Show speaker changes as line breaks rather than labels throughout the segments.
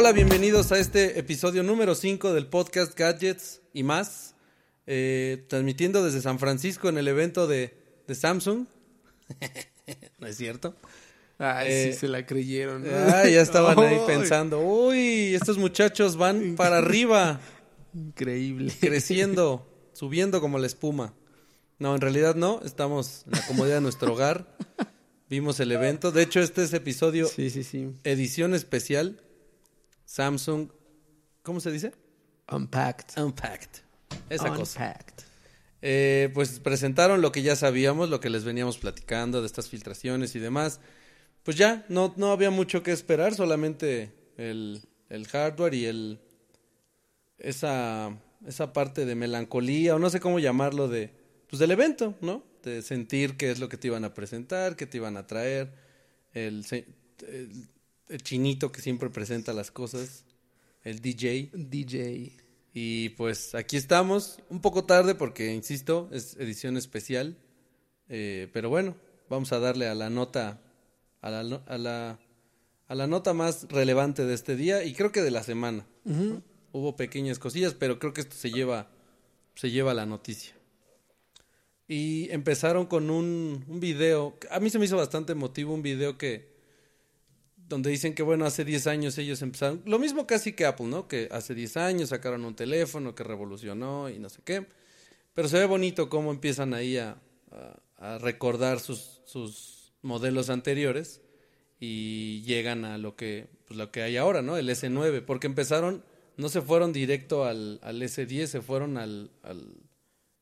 Hola, bienvenidos a este episodio número 5 del podcast Gadgets y más. Eh, transmitiendo desde San Francisco en el evento de, de Samsung. ¿No es cierto?
Ay,
Eh,
sí se la creyeron. ¿no?
Ah, ya estaban ahí pensando, uy, estos muchachos van para arriba,
Increíble.
creciendo, subiendo como la espuma. No, en realidad no, estamos en la comodidad de nuestro hogar. Vimos el evento. De hecho, este es episodio
Sí, sí, sí.
edición especial Samsung, ¿cómo se dice?
Unpacked.
Unpacked. Esa cosa.
Unpacked.
Eh, pues presentaron lo que ya sabíamos, lo que les veníamos platicando de estas filtraciones y demás. Pues ya, no, no había mucho que esperar, solamente el, el hardware y el esa, esa parte de melancolía, o no sé cómo llamarlo, de pues del evento, ¿no? De sentir qué es lo que te iban a presentar, qué te iban a traer, el, el chinito que siempre presenta las cosas, el DJ.
DJ.
Y pues aquí estamos, un poco tarde porque, insisto, es edición especial. Eh, pero bueno, vamos a darle a la nota, a la, a, la, a la nota más relevante de este día y creo que de la semana. Hubo pequeñas cosillas, pero creo que esto se lleva, se lleva la noticia. Y empezaron con un, un video, a mí se me hizo bastante emotivo un video que, donde dicen que bueno, hace 10 años ellos empezaron, lo mismo casi que Apple, ¿no? Que hace 10 años sacaron un teléfono que revolucionó y no sé qué. Pero se ve bonito cómo empiezan ahí a, a- a recordar sus, sus modelos anteriores y llegan a lo que, pues, lo que hay ahora, ¿no? El S9, porque empezaron, no se fueron directo al, al S10, se fueron al, al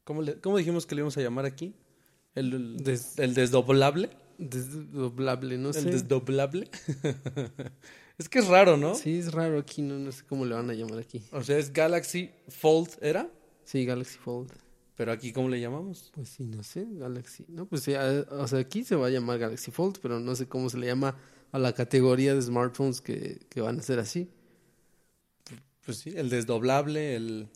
¿cómo, le- cómo dijimos que le íbamos a llamar aquí? El, el,
Des-
el desdoblable.
Desdoblable, no
El
sé.
desdoblable. es que es raro, ¿no?
Sí, es raro aquí, no, no sé cómo le van a llamar aquí.
O sea, es Galaxy Fold, ¿era?
Sí, Galaxy Fold.
Pero aquí, ¿cómo le llamamos?
Pues sí, no sé, Galaxy. No, pues sí, a- o sea, aquí se va a llamar Galaxy Fold, pero no sé cómo se le llama a la categoría de smartphones que, que van a ser así.
Pues sí, el desdoblable, el.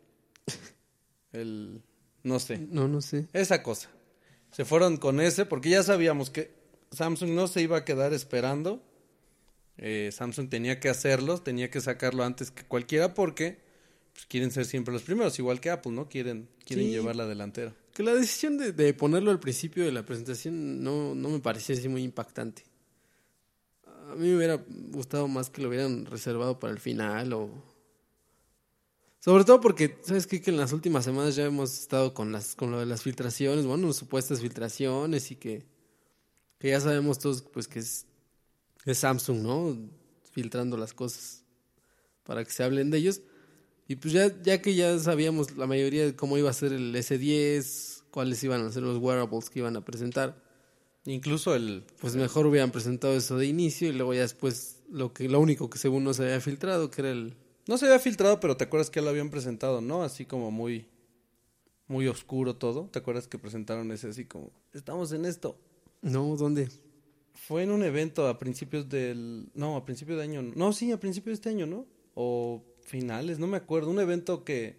El. No sé.
No, no sé.
Esa cosa. Se fueron con ese porque ya sabíamos que Samsung no se iba a quedar esperando. Eh, Samsung tenía que hacerlo, tenía que sacarlo antes que cualquiera porque pues, quieren ser siempre los primeros, igual que Apple, ¿no? Quieren, quieren
Sí.
llevar la delantera.
Que la decisión de, de ponerlo al principio de la presentación no, no me parecía así muy impactante. A mí me hubiera gustado más que lo hubieran reservado para el final o... Sobre todo porque, ¿sabes qué? Que en las últimas semanas ya hemos estado con, las, con lo de las filtraciones, bueno, supuestas filtraciones y que, que ya sabemos todos pues que es, es Samsung, ¿no? Filtrando las cosas para que se hablen de ellos. Y pues ya, ya que ya sabíamos la mayoría de cómo iba a ser el S10, cuáles iban a ser los wearables que iban a presentar,
Incluso el.
pues mejor hubieran presentado eso de inicio y luego ya después lo que lo único que según no se había filtrado, que era el...
No se había filtrado, pero te acuerdas que ya lo habían presentado, ¿no? Así como muy. Muy oscuro todo. ¿Te acuerdas que presentaron ese así como. Estamos en esto.
No, ¿dónde?
Fue en un evento a principios del... No, a principios de año. No, sí, a principios de este año, ¿no? O finales, no me acuerdo. Un evento que...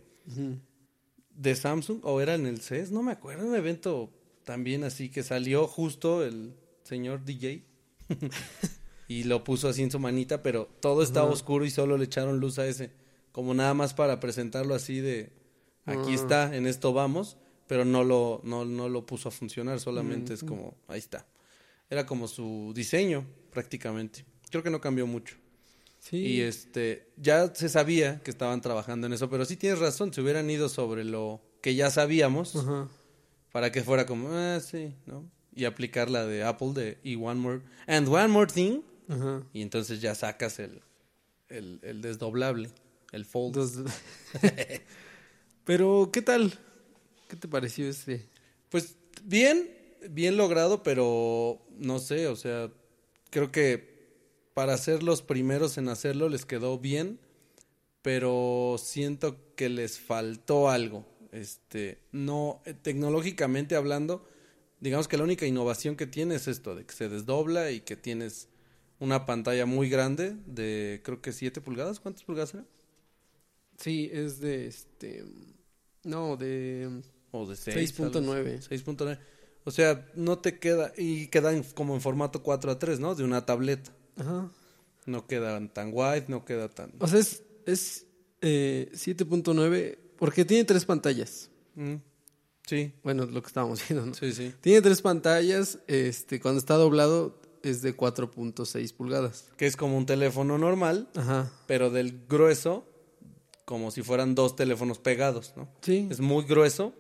De Samsung, o era en el CES, no me acuerdo. Un evento también así que salió justo el señor DJ. y lo puso así en su manita, pero todo estaba oscuro y solo le echaron luz a ese. Como nada más para presentarlo así de... Aquí
Ah.
está, en esto vamos. Pero no lo, no, no lo puso a funcionar, solamente es como... Ahí está. Era como su diseño, prácticamente. Creo que no cambió mucho.
Sí.
Y este, ya se sabía que estaban trabajando en eso, pero sí tienes razón, se hubieran ido sobre lo que ya sabíamos
Ajá.
para que fuera como, ah, sí, ¿no? Y aplicar la de Apple de y one more, and one more thing,
Ajá.
y entonces ya sacas el, el, el desdoblable, el fold.
Pero, ¿qué tal? ¿Qué te pareció este?
Pues bien, bien logrado, pero no sé, o sea, creo que para ser los primeros en hacerlo les quedó bien, pero siento que les faltó algo. Este, no, eh, tecnológicamente hablando, digamos que la única innovación que tiene es esto, de que se desdobla y que tienes una pantalla muy grande de creo que 7 pulgadas, ¿cuántas pulgadas era?
Sí, es de este... No, de
O de 6.
6.9.
6.9. O sea, no te queda, y queda en- como en formato 4 a 3, ¿no? De una tableta.
Ajá.
No queda tan wide, no queda tan...
O sea, es, es eh, 7.9 porque tiene tres pantallas.
Mm, Sí,
Bueno, lo que estábamos viendo, ¿no?
sí, sí.
Tiene tres pantallas. Este, cuando está doblado es de 4.6 pulgadas.
Que es como un teléfono normal,
Ajá.
pero del grueso, como si fueran dos teléfonos pegados, ¿no?
Sí.
Es muy grueso,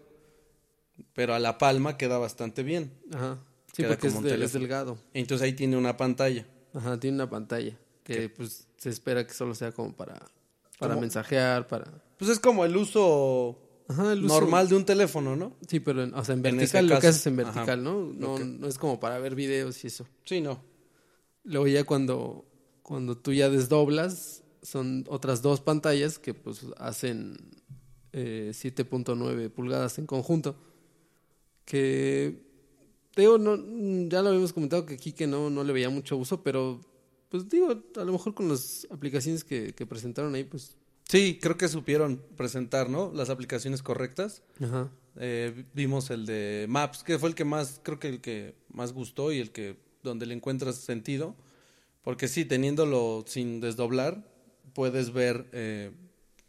pero a la palma queda bastante bien.
Ajá. Sí,
Queda
porque es,
como un
de- es
teléfono.
delgado.
Entonces ahí tiene una pantalla.
Ajá, tiene una pantalla que pues se espera que solo sea como para para
¿Cómo?
mensajear, para
Pues es como el uso
Ajá, el uso-
normal de un teléfono, ¿no?
Sí, pero en, o sea, en
En
vertical,
ese
lo que haces en
Ajá.
vertical, ¿no? No,
Ok.
no es como para ver videos y eso.
Sí, no.
Luego ya cuando, cuando tú ya desdoblas, son otras dos pantallas que pues hacen eh, 7.9 pulgadas en conjunto. Que, digo, no, ya lo habíamos comentado que que no, no le veía mucho uso, pero pues digo, a lo mejor con las aplicaciones que, que presentaron ahí, pues...
Sí, creo que supieron presentar, ¿no? Las aplicaciones correctas.
Ajá.
Eh, vimos el de Maps, que fue el que más, creo que el que más gustó y el que donde le encuentras sentido. Porque sí, teniéndolo sin desdoblar, puedes ver eh,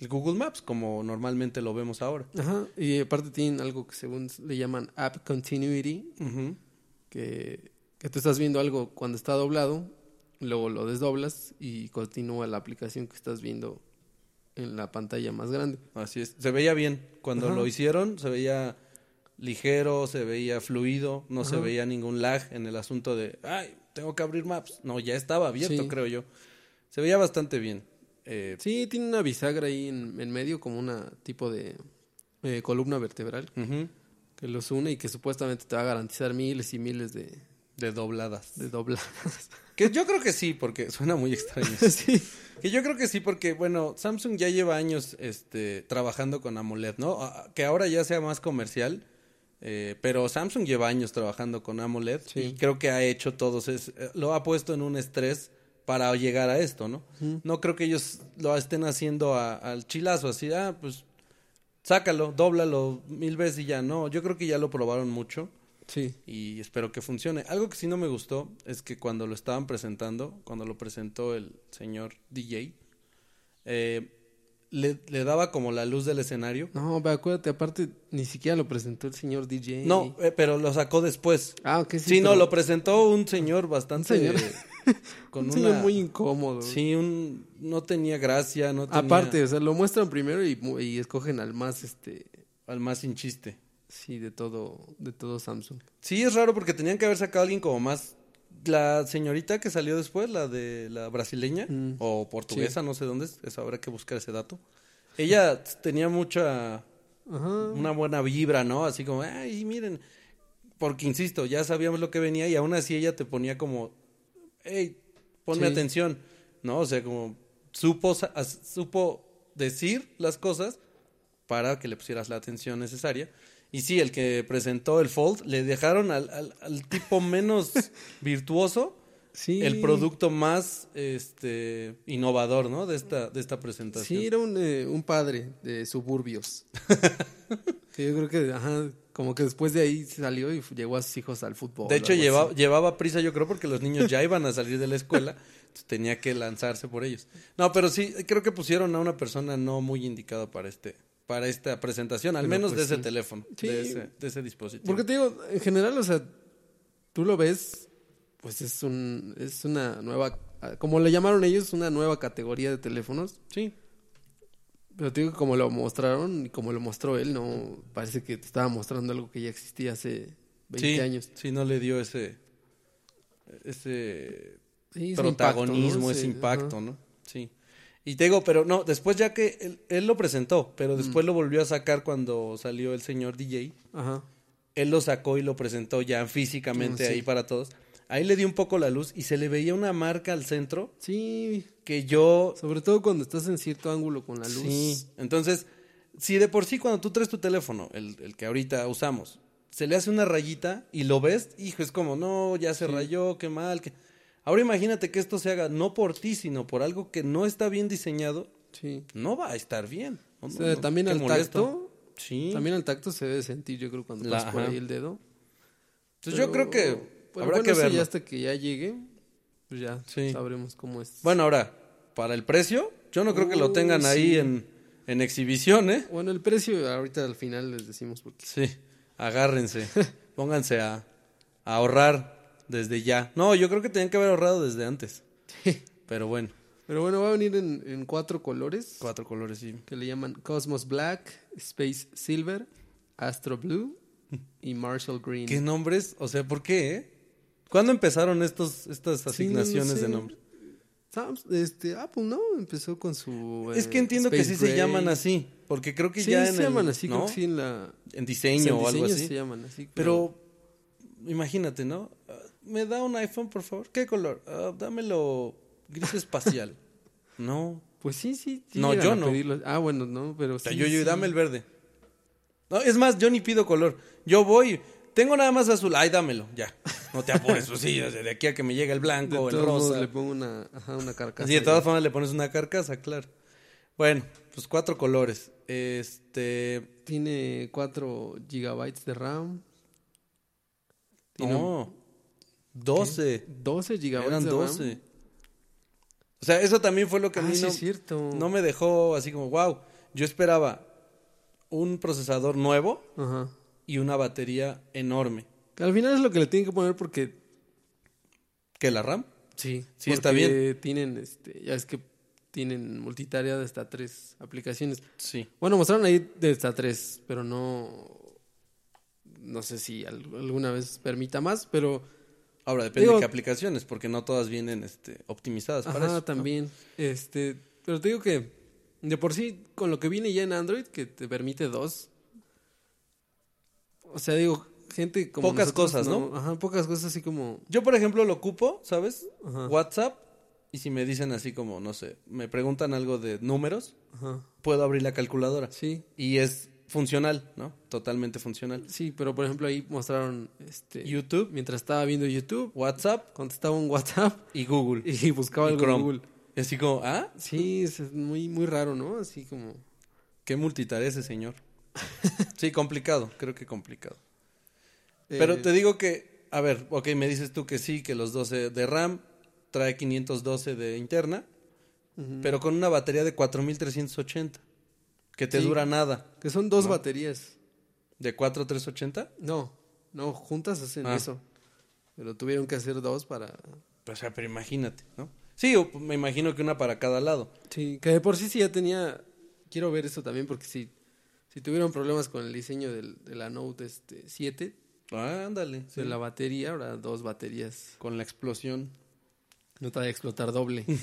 el Google Maps como normalmente lo vemos ahora.
Ajá. Y aparte tienen algo que según le llaman App Continuity, que, que tú estás viendo algo cuando está doblado, luego lo desdoblas y continúa la aplicación que estás viendo en la pantalla más grande.
Así es. Se veía bien. Cuando
Ajá.
lo hicieron, se veía ligero, se veía fluido, no se veía ningún lag en el asunto de, ay, tengo que abrir Maps. No, ya estaba abierto,
Sí.
creo yo. Se veía bastante bien. Eh,
Sí, tiene una bisagra ahí en, en medio como una tipo de eh, columna vertebral que los une y que supuestamente te va a garantizar miles y miles de,
De dobladas.
de dobladas.
Que yo creo que sí, porque suena muy extraño.
sí.
Que yo creo que sí, porque, bueno, Samsung ya lleva años este, trabajando con AMOLED, ¿no? Que ahora ya sea más comercial, eh, pero Samsung lleva años trabajando con AMOLED
Sí.
y creo que ha hecho todos, es, lo ha puesto en un estrés para llegar a esto, ¿no? No creo que ellos lo estén haciendo a- al chilazo, así, ah, pues sácalo, dóblalo mil veces y ya, no, yo creo que ya lo probaron mucho
Sí.
y espero que funcione. Algo que sí no me gustó es que cuando lo estaban presentando, cuando lo presentó el señor DJ, eh, le, le daba como la luz del escenario.
No, pero acuérdate, aparte ni siquiera lo presentó el señor DJ.
No, eh, pero lo sacó después.
Ah, ok, sí.
Sí, no, lo presentó un señor bastante...
Un señor.
con
un
una...
señor muy incómodo.
Sí, un, no tenía gracia, no tenía...
Aparte, o sea, lo muestran primero y, escogen al más, este,
Al más sin chiste.
sí, de todo, de todo Samsung.
Sí, es raro porque tenían que haber sacado a alguien como más... La señorita que salió después, la de la brasileña
Mm.
o portuguesa, no sé dónde es, eso habrá que buscar ese dato. Ella tenía mucha,
Ajá.
una buena vibra, ¿no? Así como, ay, miren, porque insisto, ya sabíamos lo que venía y aún así ella te ponía como, hey, ponme
Sí.
atención, ¿no? O sea, como supo, supo decir las cosas para que le pusieras la atención necesaria. Y sí, el que presentó el Fold, le dejaron al, al, al tipo menos virtuoso
Sí.
el producto más este innovador, ¿no? De esta, de esta presentación.
Sí, era un, eh, un padre de suburbios. que yo creo que, ajá, como que después de ahí salió y llevó a sus hijos al fútbol.
de hecho, lleva- llevaba prisa, yo creo, porque los niños ya iban a salir de la escuela. tenía que lanzarse por ellos. No, pero sí, creo que pusieron a una persona no muy indicada para este para esta presentación, al
Pero,
menos
pues,
de ese
sí.
teléfono,
Sí.
de, ese, de ese dispositivo.
Porque te digo, en general, o sea, tú lo ves, pues es un, es una nueva, como le llamaron ellos, una nueva categoría de teléfonos.
Sí,
Pero te digo, que como lo mostraron y como lo mostró él, no, parece que te estaba mostrando algo que ya existía hace 20
sí,
años.
sí, no le dio ese ese
Sí, ese
protagonismo,
impacto, ¿no?
ese
Sí,
impacto. ¿no? Sí. Y te digo, pero no, después ya que él, él lo presentó, pero
Mm.
después lo volvió a sacar cuando salió el señor DJ,
Ajá.
él lo sacó y lo presentó ya físicamente
Mm,
ahí para todos. Ahí le dio un poco la luz y se le veía una marca al centro
Sí,
que yo...
sobre todo cuando estás en cierto ángulo con la luz.
Sí, entonces, si de por sí cuando tú traes tu teléfono, el, el que ahorita usamos, se le hace una rayita y lo ves, hijo, es como, no, ya se
Sí.
rayó, qué mal. Ahora imagínate que esto se haga no por ti, sino por algo que no está bien diseñado,
Sí.
no va a estar bien. No,
O sea,
no,
también al
molesto.
tacto,
Sí.
también al tacto se debe sentir, yo creo, cuando
La-
pasas por ahí el dedo.
Entonces yo creo que
Pero
habrá
bueno,
que verlo.
ya hasta que ya llegue. pues ya
Sí.
sabremos cómo es.
Bueno, ahora, para el precio, yo no creo que lo
Uh,
tengan ahí
sí.
en, en exhibición, ¿eh?
Bueno, el precio ahorita al final les decimos porque
Sí, agárrense, pónganse a, a ahorrar desde ya. No, yo creo que tenían que haber ahorrado desde antes. Pero bueno,
Pero bueno, va a venir en, en cuatro colores
cuatro colores, sí.
que le llaman Cosmos Black, Space Silver, Astro Blue y Marshall Green.
¿Qué nombres? O sea, ¿por qué, eh? ¿Cuándo empezaron estos, estas
Sí, no, no
asignaciones
sé.
de nombre?
Este, Apple, ¿no? Empezó con su...
Es que
eh,
entiendo que sí se llaman así, porque creo que
Sí,
ya
se
en el-
llaman así, creo
¿no?
que sí en la...
en diseño
en
o algo
diseño
así.
se llaman así.
Pero imagínate, ¿no? Ah, ¿Me da un iPhone, por favor? ¿Qué color? Ah, dámelo gris espacial. no.
Pues sí, sí. sí
No, yo no.
pedirlo. Ah, bueno, no, pero
O sea,
sí,
yo, yo, dame el verde. No, es más, yo ni pido color. Yo voy, tengo nada más azul. Ay, dámelo, ya. No te apures, pues sí, de aquí a que me llegue el
De
blanco o el rosa.
le pongo una, ajá, una carcasa.
Sí, de todas formas le pones una carcasa, claro. Bueno, pues cuatro colores. Este.
Tiene 4 gigabytes de RAM. Tiene
No. 12.
12 gigabytes
Eran
de
12.
RAM.
O sea, eso también fue lo que a
Ah,
mí
sí
no,
es cierto.
no me dejó así como, wow. Yo esperaba un procesador nuevo
Ajá.
Y una batería enorme.
Que al final es lo que le tienen que poner porque...
¿Que la RAM?
Sí.
Sí, está
porque tienen, este, ya es que tienen multitarea de hasta tres aplicaciones.
Sí.
Bueno, mostraron ahí de hasta tres, pero no... No sé si al- alguna vez permita más, pero...
Ahora depende
Digo-
de qué aplicaciones, porque no todas vienen este, optimizadas para
Ajá,
eso. ¿no?
también. Este, pero te digo que de por sí con lo que viene ya en Android que te permite dos. O sea, digo, gente como
Pocas
nosotros,
cosas, ¿no?
Ajá, pocas cosas así como
Yo, por ejemplo, lo ocupo, ¿sabes?
Ajá.
WhatsApp. Y si me dicen así como, no sé, me preguntan algo de números,
ajá.
puedo abrir la calculadora.
Sí.
Y es funcional, ¿no? Totalmente funcional.
Sí, pero por ejemplo ahí mostraron este
YouTube,
mientras estaba viendo YouTube,
WhatsApp
contestaba un WhatsApp
y Google.
y buscaba
Chrome.
Google.
Y así como, ah,
Sí, es es muy muy raro, ¿no? Así como
qué multitarea ese señor. sí, complicado, creo que complicado. Pero
eh,
te digo que, a ver, ok, me dices tú que sí, que los 12 de RAM trae 512 de interna, pero con una batería de 4380, que te
Sí.
dura nada.
que son dos
¿no?
baterías.
¿De 4380?
No, no, juntas hacen
Ah.
eso. Pero tuvieron que hacer dos para
O sea, pero imagínate, ¿no? Sí, o me imagino que una para cada lado.
Sí, que de por sí sí ya tenía. Quiero ver eso también porque si, si tuvieron problemas con el diseño del, de la Note este, 7,
Ah, ándale. sí.
de la batería, ahora dos baterías.
Con la explosión.
No te va a explotar doble.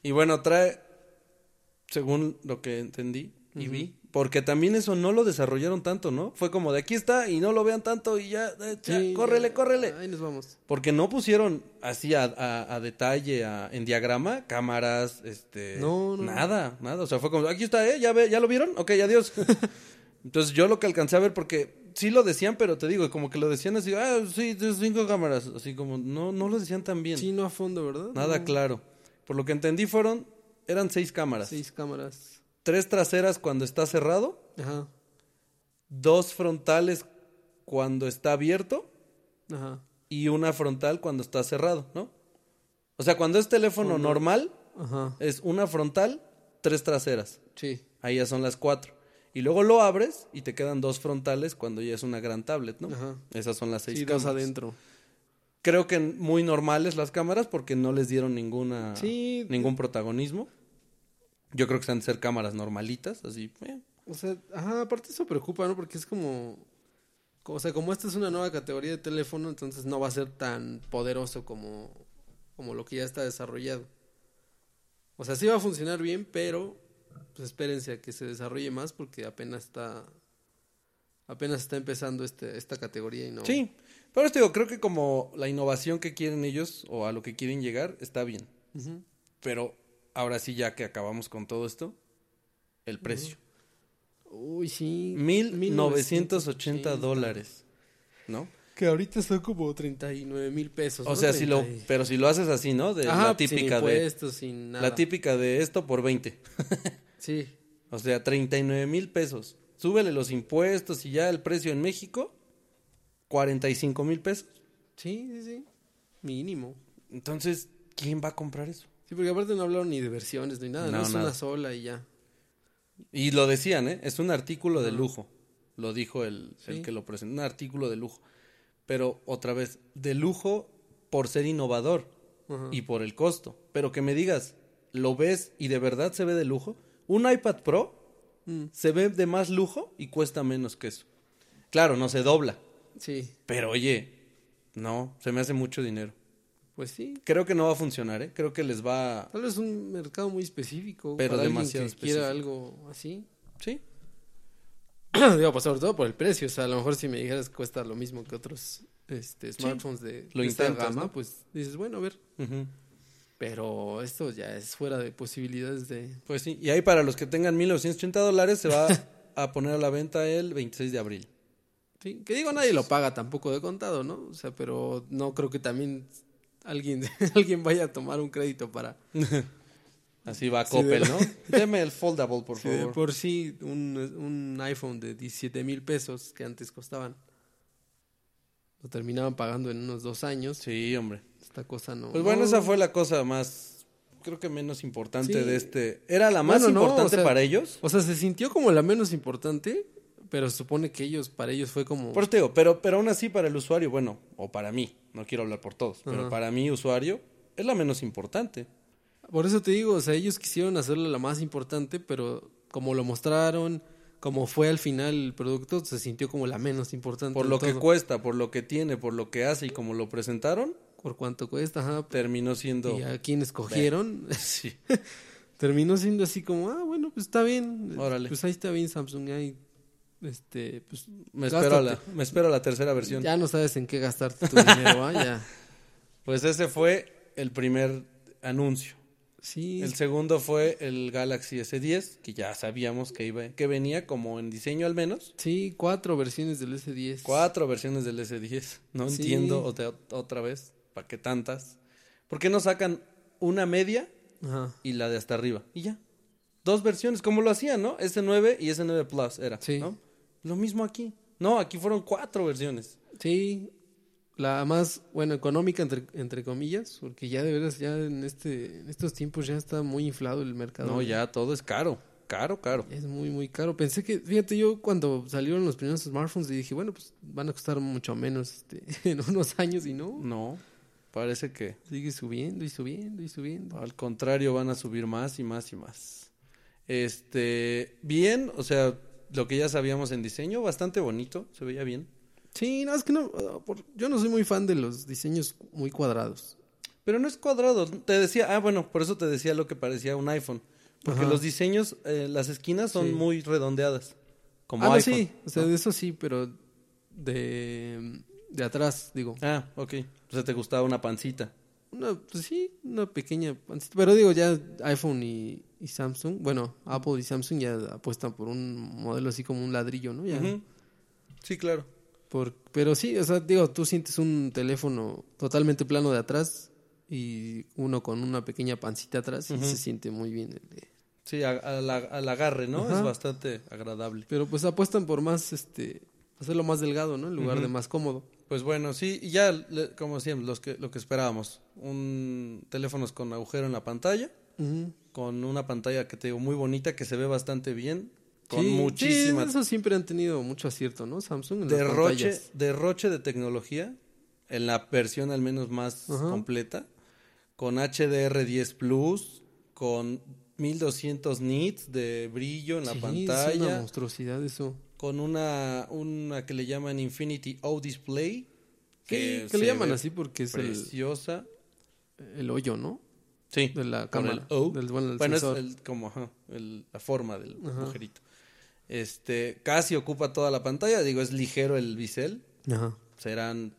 Y bueno, trae, según lo que entendí y vi, porque también eso no lo desarrollaron tanto, ¿no? Fue como de aquí está y no lo vean tanto y ya, eh, ya,
Sí,
córrele, córrele.
Ahí nos vamos.
Porque no pusieron así a, a- a detalle, a- en diagrama, cámaras, este...
No, no.
Nada, nada. O sea, fue como, aquí está, ¿eh? ¿Ya, ve, ¿Ya lo vieron? Ok, adiós. Entonces yo lo que alcancé a ver, porque sí lo decían, pero te digo, como que lo decían así, ah, sí, cinco cámaras. Así como, no, no lo decían tan bien.
Sí, no a fondo, ¿verdad?
Nada
No.
claro. Por lo que entendí fueron, eran seis cámaras.
Seis cámaras.
Tres traseras cuando está cerrado,
Ajá,
dos frontales cuando está abierto
ajá,
y una frontal cuando está cerrado, ¿no? O sea, cuando es teléfono normal,
ajá.
es una frontal, tres traseras.
Sí,
Ahí ya son las cuatro. Y luego lo abres y te quedan dos frontales cuando ya es una gran tablet, ¿no?
ajá.
Esas son las seis
Sí, dos
cámaras.
adentro.
Creo que muy normales las cámaras porque no les dieron ninguna
Sí.
ningún protagonismo. Yo creo que de ser cámaras normalitas, así. eh.
O sea, ajá, aparte eso preocupa, ¿no? Porque es como, co- o sea, como esta es una nueva categoría de teléfono, entonces no va a ser tan poderoso como, como lo que ya está desarrollado. O sea, sí va a funcionar bien, pero pues espérense a que se desarrolle más porque apenas está, apenas está empezando este, esta categoría y no.
Sí, pero esto digo, creo que como la innovación que quieren ellos o a lo que quieren llegar está bien. Pero ahora sí, ya que acabamos con todo esto, el precio.
Uy, sí.
1980 dólares, ¿no?
Que ahorita son como 39 mil pesos.
O
¿no?
sea, si lo,
30 y-
pero si lo haces así, ¿no? De
Ajá,
la
sin
típica de
impuestos, sin nada.
la típica de esto por 20.
Sí.
O sea, 39 mil pesos. Súbele los impuestos y ya el precio en México, 45 mil pesos.
Sí, sí, sí. Mínimo.
Entonces, ¿quién va a comprar eso?
Sí, porque aparte no hablaron ni de versiones ni nada, no,
No,
es
nada.
una sola y ya.
Y lo decían, ¿eh? Es un artículo de lujo. Lo dijo el, el que lo presentó. Un artículo de lujo. Pero otra vez, de lujo por ser innovador
Ajá.
y por el costo. Pero que me digas, ¿lo ves y de verdad se ve de lujo? Un iPad Pro
Mm,
se ve de más lujo y cuesta menos que eso. Claro, no se dobla.
sí,
Pero oye, no, se me hace mucho dinero.
Pues sí.
Creo que no va a funcionar, ¿eh? Creo que les va a...
Tal vez un mercado muy específico.
Pero
para
demasiado
que quiera
específico.
algo así.
Sí,
Digo, pues sobre todo por el precio. O sea, a lo mejor si me dijeras que cuesta lo mismo que otros este, smartphones de,
lo
de esta
intentas,
gama,
¿no?
pues dices, bueno, a ver. Pero esto ya es fuera de posibilidades de...
pues sí. Y ahí para los que tengan 1980 dólares se va a poner a la venta el 26 de abril.
Sí, que digo, nadie lo paga tampoco de contado, ¿no? O sea, pero no creo que también alguien, alguien vaya a tomar un crédito para...
Así va
Sí,
Coppel,
de-
¿no? Deme el foldable, por
de
favor.
por sí un, un iPhone de 17 mil pesos que antes costaban, lo terminaban pagando en unos dos años.
Sí, hombre.
Esta cosa no...
Pues bueno,
no.
esa fue la cosa más, creo que menos importante
Sí.
de este. ¿Era la más
Bueno, no,
importante
o sea,
para ellos?
O sea, se sintió como la menos importante, pero se supone que ellos, para ellos fue como...
Por eso te digo, pero, pero aún así para el usuario, bueno, o para mí, no quiero hablar por todos, pero para mí, usuario, es la menos importante.
Por eso te digo, o sea, ellos quisieron hacerla la más importante, pero como lo mostraron, como fue al final el producto, se sintió como la menos importante.
Por lo que cuesta, por lo que tiene, por lo que hace y como lo presentaron,
Por cuánto cuesta, ajá.
terminó siendo...
Y a quien escogieron,
Sí.
terminó siendo así como, ah, bueno, pues está bien.
Órale.
Pues ahí está bien Samsung, ahí, este, pues
Me espero, a la, me espero a la tercera versión.
ya no sabes en qué gastarte tu dinero, ¿ah? Ya.
Pues ese fue el primer anuncio.
Sí,
El segundo fue el Galaxy S10, que ya sabíamos que iba, que venía como en diseño al menos.
sí, cuatro versiones del S10.
Cuatro versiones del S10. No
Sí.
entiendo otra, otra vez, ¿para qué tantas? ¿Por qué no sacan una media
Ajá.
y la de hasta arriba? Y ya. Dos versiones, como lo hacían, ¿no? S9 y S9 Plus era,
Sí.
¿no? Lo mismo aquí. No, aquí fueron cuatro versiones.
Sí, la más, bueno, económica entre, entre comillas, porque ya de veras, ya en este, en estos tiempos ya está muy inflado el mercado.
No, ya todo es caro. Caro, caro.
Es muy, muy caro. Pensé que, fíjate, yo cuando salieron los primeros smartphones dije, bueno, pues van a costar mucho menos este, en unos años y no.
No, parece que
Sigue subiendo y subiendo y subiendo.
Al contrario, van a subir más y más y más. Este, bien, o sea, lo que ya sabíamos en diseño, bastante bonito, se veía bien.
Sí, no, es que no, ah, por- yo no soy muy fan de los diseños muy cuadrados.
Pero no es cuadrado, te decía, ah, bueno, por eso te decía lo que parecía un iPhone. Porque
Ajá.
los diseños, eh, las esquinas son
Sí.
muy redondeadas. Como
ah, no, sí, o sea, de eso sí, pero de, de atrás, digo.
Ah, ok. O sea, te gustaba una pancita.
Una, pues sí, una pequeña pancita. Pero digo, ya iPhone y, y Samsung, bueno, Apple y Samsung ya apuestan por un modelo así como un ladrillo, ¿no? Ya.
Sí, claro.
por, pero sí, o sea, digo, tú sientes un teléfono totalmente plano de atrás y uno con una pequeña pancita atrás y se siente muy bien. el de-
Sí, a- a la- al agarre, ¿no?
Ajá.
Es bastante agradable.
Pero pues apuestan por más, este, hacerlo más delgado, ¿no? En lugar de más cómodo.
Pues bueno, sí, y ya, le- como decíamos, los que, lo que esperábamos. Un teléfonos con agujero en la pantalla, Con una pantalla que te digo muy bonita, que se ve bastante bien, con
Sí,
muchísima
sí, eso siempre han tenido mucho acierto, ¿no? Samsung en las
derroche,
pantallas.
derroche de tecnología, en la versión al menos más completa, con HDR10 Plus, con 1200 nits de brillo en la
Sí, Es una
pantalla,
monstruosidad eso.
con una, una que le llaman Infinity O Display,
Que, le llaman así porque es el,
preciosa.
el hoyo, ¿no?
Sí,
De la
con
cámara.
el O.
Del, bueno, el
bueno, es el- como ajá, el- la forma del
Ajá.
agujerito. Este, casi ocupa toda la pantalla, digo, es ligero el bisel,
Ajá.
serán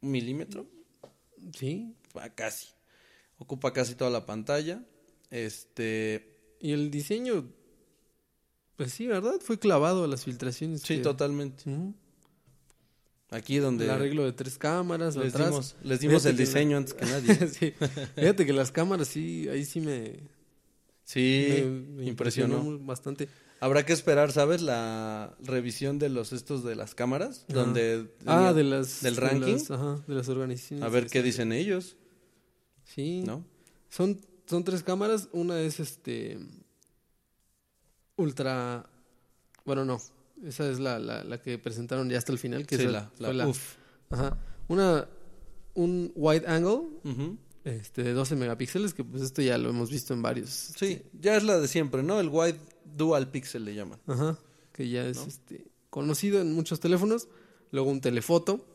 un milímetro,
Sí.
ah, casi. Ocupa casi toda la pantalla. Este,
Y el diseño, pues sí, ¿verdad? Fue clavado a las filtraciones.
sí,
que-
totalmente.
Ujú.
Aquí donde
El arreglo de tres cámaras
les
atrás.
dimos, les dimos
Fíjate
el diseño antes que nadie.
sí. Fíjate que las cámaras sí, ahí sí me,
Sí,
me- me
impresionó.
impresionó bastante.
Habrá que esperar, ¿sabes? La revisión de los estos de las cámaras,
Ajá.
donde
Ah, de las...
del
de
ranking.
las- ajá, de las organizaciones.
a ver qué dicen ellos.
Sí.
¿no?
Son, son tres cámaras. Una es este. Ultra. Bueno, no. Esa es la, la, la que presentaron ya hasta el final. Que
Sí,
es
la, la, uf.
Ajá. Una. Un wide angle. Este, de 12 megapíxeles. Que pues esto ya lo hemos visto en varios.
Sí, ya es la de siempre, ¿no? El wide dual pixel le llaman.
Ajá. Que ya es
¿No?
este, conocido en muchos teléfonos. Luego un telefoto.